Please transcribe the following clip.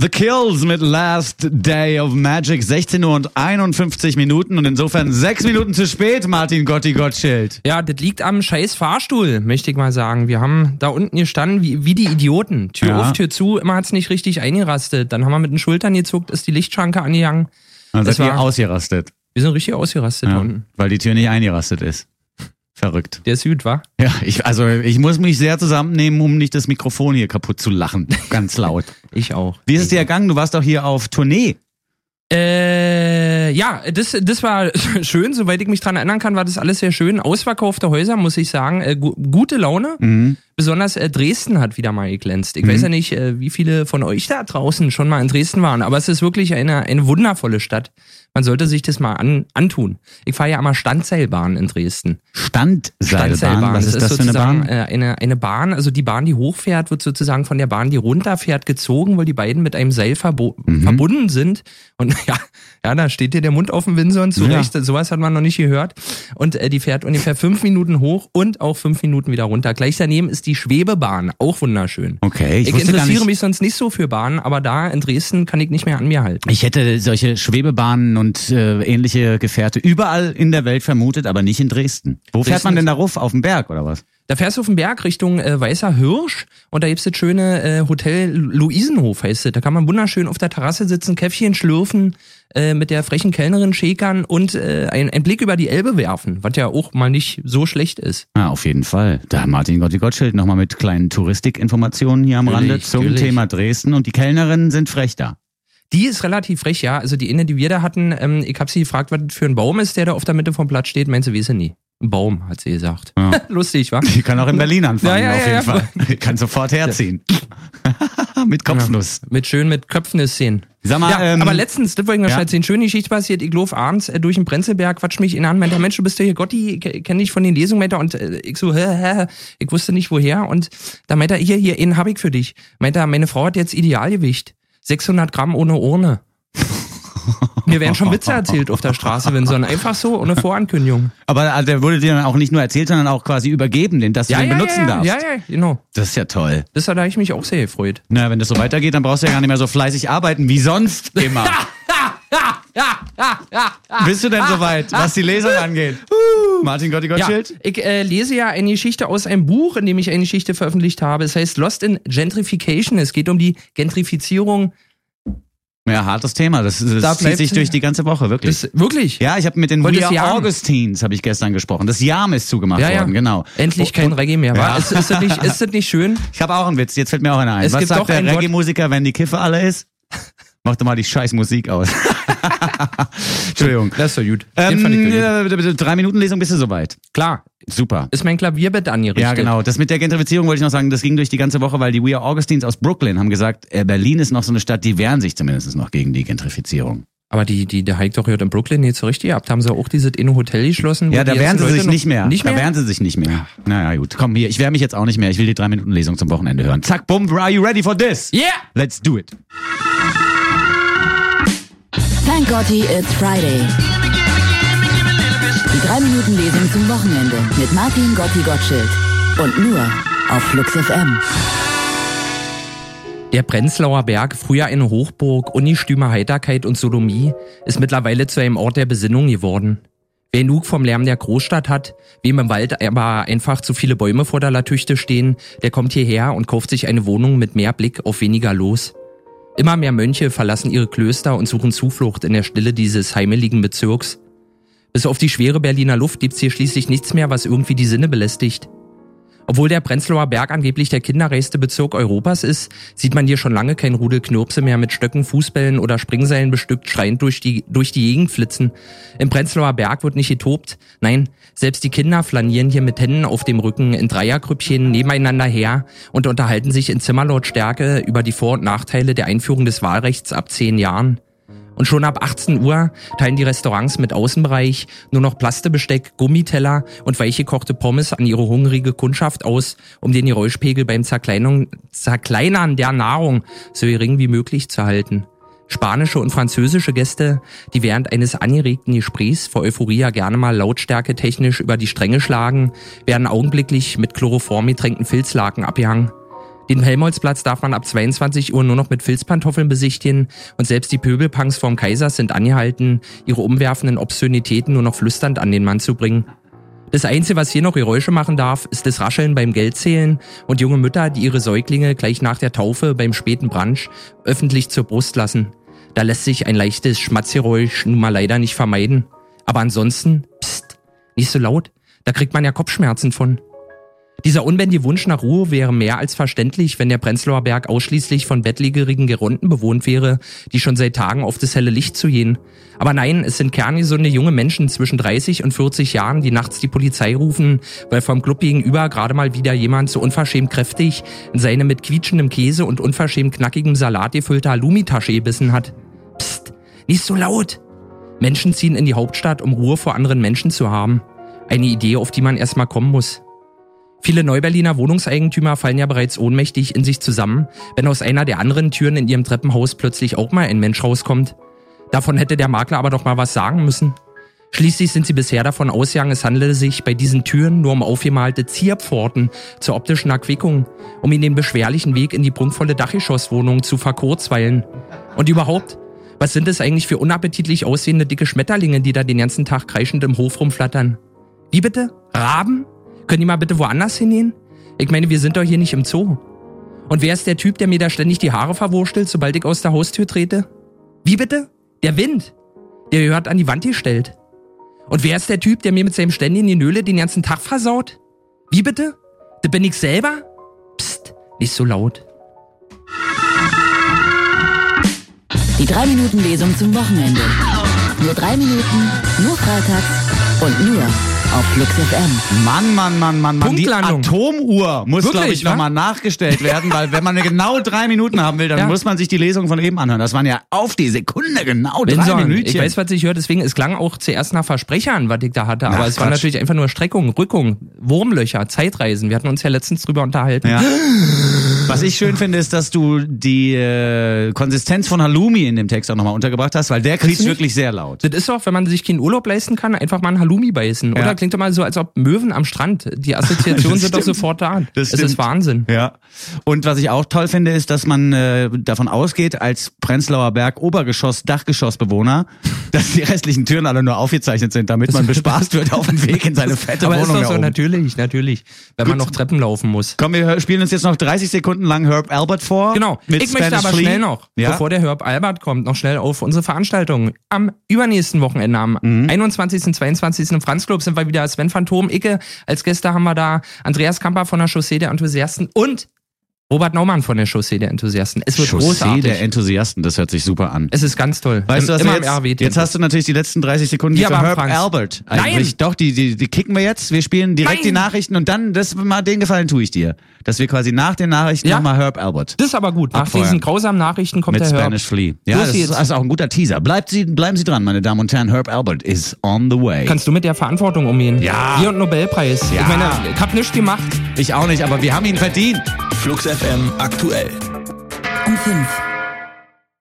The Kills mit Last Day of Magic, 16 Uhr und 51 Minuten und insofern sechs Minuten zu spät, Martin Gotti Gottschild. Ja, das liegt am scheiß Fahrstuhl, möchte ich mal sagen. Wir haben da unten gestanden wie, wie die Idioten. Tür Ja. auf, Tür zu, immer hat's nicht richtig eingerastet. Dann haben wir mit den Schultern gezuckt, ist die Lichtschranke angegangen. Dann seid ihr war- ausgerastet, Wir sind richtig ausgerastet ja, unten. weil die Tür nicht eingerastet ist. Verrückt. Der Süd, war? Ja, ich, also ich muss mich sehr zusammennehmen, um nicht das Mikrofon hier kaputt zu lachen. Ganz laut. Ich auch. Wie ist es dir ergangen? Du warst doch hier auf Tournee. Äh, ja, das, das war schön, soweit ich mich dran erinnern kann, war das alles sehr schön. Ausverkaufte Häuser, muss ich sagen. Äh, gu gute Laune. Mhm. Besonders äh, Dresden hat wieder mal geglänzt. Ich weiß ja nicht, äh, wie viele von euch da draußen schon mal in Dresden waren, aber es ist wirklich eine, eine wundervolle Stadt. Man sollte sich das mal an, antun. Ich fahre ja immer Standseilbahn in Dresden. Standseilbahn. Was ist das für eine sozusagen Bahn? Äh, eine, eine Bahn, also die Bahn, die hochfährt, wird sozusagen von der Bahn, die runterfährt, gezogen, weil die beiden mit einem Seil Mhm. verbunden sind. Und ja, ja, da steht dir der Mund auf dem Windsor und zurecht. Sowas hat man noch nicht gehört. Und äh, die fährt ungefähr fünf Minuten hoch und auch fünf Minuten wieder runter. Gleich daneben ist die Schwebebahn, auch wunderschön. Okay, ich, Ich, interessiere mich sonst nicht so für Bahnen, aber da in Dresden kann ich nicht mehr an mir halten. Ich hätte solche Schwebebahnen und äh, ähnliche Gefährte überall in der Welt vermutet, aber nicht in Dresden. Wo fährt Dresden man denn da ruf? Auf den Berg oder was? Da fährst du auf den Berg Richtung äh, Weißer Hirsch und da gibt's das schöne äh, Hotel Luisenhof heißt es. Da kann man wunderschön auf der Terrasse sitzen, Käffchen schlürfen, äh, mit der frechen Kellnerin schäkern und äh, ein- einen Blick über die Elbe werfen, was ja auch mal nicht so schlecht ist. Ja, auf jeden Fall. Da Martin Gotti Gottschild nochmal mit kleinen Touristikinformationen hier am Natürlich, Rande zum natürlich. Thema Dresden und die Kellnerinnen sind frech da. Die ist relativ frech, ja. Also die Inne, die wir da hatten, ähm, ich habe sie gefragt, was für ein Baum ist, der da auf der Mitte vom Platz steht. Meint sie, weiß nie. Ein Baum, hat sie gesagt. Ja. Lustig, wa? Die kann auch in Berlin anfangen, Ja, ja, auf jeden. Fall. Die kann sofort herziehen. mit Kopfnuss. Mit schön mit sehen. Sag mal, ja, ähm, aber letztens, das wollte ich noch ja. schnell erzählen, schöne Geschichte passiert. Ich laufe abends äh, durch den Prenzlberg, quatsch mich in an, meint der Mensch, du bist ja hier Gotti, ich kenne dich von den Lesungen, meint er, und äh, ich so, hä, hä, ich wusste nicht woher, und da meint er, hier, hier, einen hab ich für dich. Meint er, meine Frau hat jetzt Idealgewicht. 600 Gramm ohne Urne. Mir werden schon Witze erzählt auf der Straße, wenn so ein einfach so, ohne Vorankündigung. Aber äh, der wurde dir dann auch nicht nur erzählt, sondern auch quasi übergeben, den, dass du den benutzen ja, darfst. ja, ja, genau. Das ist ja toll. Das hat ich mich auch sehr gefreut. Na, wenn das so weitergeht, dann brauchst du ja gar nicht mehr so fleißig arbeiten wie sonst immer. Bist du denn soweit, was die Lesung angeht? Martin Gotti Ja, Gottschild? ich äh, lese ja eine Geschichte aus einem Buch, in dem ich eine Geschichte veröffentlicht habe. Es heißt Lost in Gentrification. Es geht um die Gentrifizierung. Ja, hartes Thema. Das, das Da zieht sich durch die ganze Woche, wirklich. Das, wirklich? ja, ich habe mit den Wollt We Are? Augustines habe ich gestern gesprochen. Das Jam ist zugemacht Ja, ja. worden, genau. Endlich kein Reggae mehr, Ja. Ist, ist, das nicht, ist das nicht schön? Ich habe auch einen Witz, jetzt fällt mir auch einer ein. Es Was gibt sagt doch der Reggae-Musiker, wenn die Kiffe alle ist? Mach doch mal die scheiß Musik aus. Entschuldigung. Das ist so gut. Ähm, gut. drei Minuten Lesung bist du soweit. Klar, Super. ist mein Klavierbett angerichtet. Ja, genau. Das mit der Gentrifizierung wollte ich noch sagen, das ging durch die ganze Woche, weil die We Are Augustines aus Brooklyn haben gesagt, äh, Berlin ist noch so eine Stadt, die wehren sich zumindest noch gegen die Gentrifizierung. Aber die, die, der Hike doch hier in Brooklyn nicht so richtig ab. Da haben sie auch dieses in Hotel geschlossen. Ja, da wehren sie Leute sich nicht mehr. Nicht Da mehr? wehren sie sich nicht mehr. Naja, gut. Komm, hier, ich wehre mich jetzt auch nicht mehr. Ich will die drei Minuten Lesung zum Wochenende hören. Zack, bumm, are you ready for this? Yeah! Let's do it. Thank Gotti, it's Friday. Die 3 Minuten Lesung zum Wochenende mit Martin Gotti Gottschild. Und nur auf Flux FM. Der Prenzlauer Berg, früher eine Hochburg, ungestümer Heiterkeit und Sodomie, ist mittlerweile zu einem Ort der Besinnung geworden. Wer genug vom Lärm der Großstadt hat, wem im Wald aber einfach zu viele Bäume vor der Latüchte stehen, der kommt hierher und kauft sich eine Wohnung mit mehr Blick auf weniger los. Immer mehr Mönche verlassen ihre Klöster und suchen Zuflucht in der Stille dieses heimeligen Bezirks. Bis auf die schwere Berliner Luft gibt's hier schließlich nichts mehr, was irgendwie die Sinne belästigt. Obwohl der Prenzlauer Berg angeblich der kinderreichste Bezirk Europas ist, sieht man hier schon lange kein Rudel Knirpse mehr mit Stöcken, Fußbällen oder Springseilen bestückt schreiend durch die, durch die Gegend flitzen. Im Prenzlauer Berg wird nicht getobt. Nein, selbst die Kinder flanieren hier mit Händen auf dem Rücken in Dreiergrüppchen nebeneinander her und unterhalten sich in Zimmerlautstärke über die Vor- und Nachteile der Einführung des Wahlrechts ab zehn Jahren. Und schon ab 18 Uhr teilen die Restaurants mit Außenbereich nur noch Plastebesteck, Gummiteller und weich gekochte Pommes an ihre hungrige Kundschaft aus, um den Geräuschpegel beim Zerkleinern der Nahrung so gering wie möglich zu halten. Spanische und französische Gäste, die während eines angeregten Gesprächs vor Euphoria gerne mal Lautstärke technisch über die Stränge schlagen, werden augenblicklich mit Chloroform getränkten Filzlaken abgehangen. Den Helmholtzplatz darf man ab 22 Uhr nur noch mit Filzpantoffeln besichtigen und selbst die Pöbelpunks vom Kaisers sind angehalten, ihre umwerfenden Obszönitäten nur noch flüsternd an den Mann zu bringen. Das Einzige, was hier noch Geräusche machen darf, ist das Rascheln beim Geldzählen und junge Mütter, die ihre Säuglinge gleich nach der Taufe beim späten Brunch öffentlich zur Brust lassen. Da lässt sich ein leichtes Schmatzgeräusch nun mal leider nicht vermeiden. Aber ansonsten, pst, nicht so laut, da kriegt man ja Kopfschmerzen von. Dieser unbändige Wunsch nach Ruhe wäre mehr als verständlich, wenn der Prenzlauer Berg ausschließlich von bettlägerigen Geronten bewohnt wäre, die schon seit Tagen auf das helle Licht zu gehen. Aber nein, es sind kerngesunde junge Menschen zwischen 30 und 40 Jahren, die nachts die Polizei rufen, weil vom Club gegenüber gerade mal wieder jemand so unverschämt kräftig in seine mit quietschendem Käse und unverschämt knackigem Salat gefüllte Halloumi-Tasche gebissen hat. Psst, nicht so laut! Menschen ziehen in die Hauptstadt, um Ruhe vor anderen Menschen zu haben. Eine Idee, auf die man erstmal kommen muss. Viele Neuberliner Wohnungseigentümer fallen ja bereits ohnmächtig in sich zusammen, wenn aus einer der anderen Türen in ihrem Treppenhaus plötzlich auch mal ein Mensch rauskommt. Davon hätte der Makler aber doch mal was sagen müssen. Schließlich sind sie bisher davon ausgegangen, es handele sich bei diesen Türen nur um aufgemalte Zierpforten zur optischen Erquickung, um ihnen den beschwerlichen Weg in die prunkvolle Dachgeschosswohnung zu verkurzweilen. Und überhaupt, was sind es eigentlich für unappetitlich aussehende dicke Schmetterlinge, die da den ganzen Tag kreischend im Hof rumflattern? Wie bitte? Raben? Können die mal bitte woanders hingehen? Ich meine, wir sind doch hier nicht im Zoo. Und wer ist der Typ, der mir da ständig die Haare verwurstelt, sobald ich aus der Haustür trete? Wie bitte? Der Wind. Der gehört an die Wand gestellt. Und wer ist der Typ, der mir mit seinem ständigen Genöle den ganzen Tag versaut? Wie bitte? Das bin ich selber? Psst, nicht so laut. Die 3-Minuten-Lesung zum Wochenende. Nur drei Minuten, nur freitags und nur auf Flux FM. Mann, Mann, Mann, Mann, Mann. Die Punktlandung. Atomuhr muss, glaube ich, ne? nochmal nachgestellt werden, weil wenn man genau drei Minuten haben will, dann Ja. muss man sich die Lesung von eben anhören. Das waren ja auf die Sekunde genau drei Benson, Minütchen. ich weiß, was ich höre, deswegen, es klang auch zuerst nach Versprechern, was ich da hatte, aber Ach, es war Quatsch. natürlich einfach nur Streckung, Rückung, Wurmlöcher, Zeitreisen. Wir hatten uns ja letztens drüber unterhalten. Ja. Was ich schön finde, ist, dass du die äh, Konsistenz von Halloumi in dem Text auch nochmal untergebracht hast, weil der nicht? wirklich sehr laut. Das ist doch, wenn man sich keinen Urlaub leisten kann, einfach mal ein Halloumi beißen. Ja. Oder klingt doch mal so, als ob Möwen am Strand. Die Assoziationen sind doch sofort da. Das es ist. Wahnsinn. Ja. Und was ich auch toll finde, ist, dass man äh, davon ausgeht, als Prenzlauer Berg Obergeschoss, Dachgeschossbewohner, dass die restlichen Türen alle nur aufgezeichnet sind, damit man bespaßt wird auf dem Weg in seine fette Aber ist Wohnung doch da so, oben. natürlich, natürlich. Wenn man noch Treppen laufen muss. Komm, wir spielen uns jetzt noch 30 Sekunden lang Herb Albert vor. Genau. Ich möchte Spanish aber Flea. schnell noch, Ja? bevor der Herb Albert kommt, noch schnell auf unsere Veranstaltung. Am übernächsten Wochenende, am Mhm. 21. und 22. im Franz Club sind wir wieder Sven Phantom, Icke. Als Gäste haben wir da Andreas Kamper von der Chaussee der Enthusiasten und Robert Naumann von der Chaussee der Enthusiasten. Es wird Chaussee großartig. der Enthusiasten, das hört sich super an. es ist ganz toll. Weißt du, was jetzt, RW jetzt hast du natürlich die letzten 30 Sekunden Die für Herb Franz. Albert. Eigentlich. Nein! Doch, die, die, die kicken wir jetzt. Wir spielen direkt Nein! die Nachrichten und dann, das mal den Gefallen tue ich dir. Dass wir quasi nach den Nachrichten Ja. nochmal Herb Albert. Das ist aber gut. Nach Abfeuern. diesen grausamen Nachrichten kommt Mit der Herb. Spanish Flea. Ja, das geht's. ist also auch ein guter Teaser. Bleibt Sie, bleiben Sie dran, meine Damen und Herren. Herb Albert is on the way. Kannst du mit der Verantwortung umgehen? Ja. Wir und Nobelpreis. Ja. Ich meine, ich hab nichts gemacht. ich auch nicht, aber wir haben ihn verdient. Flux FM aktuell. Um 5.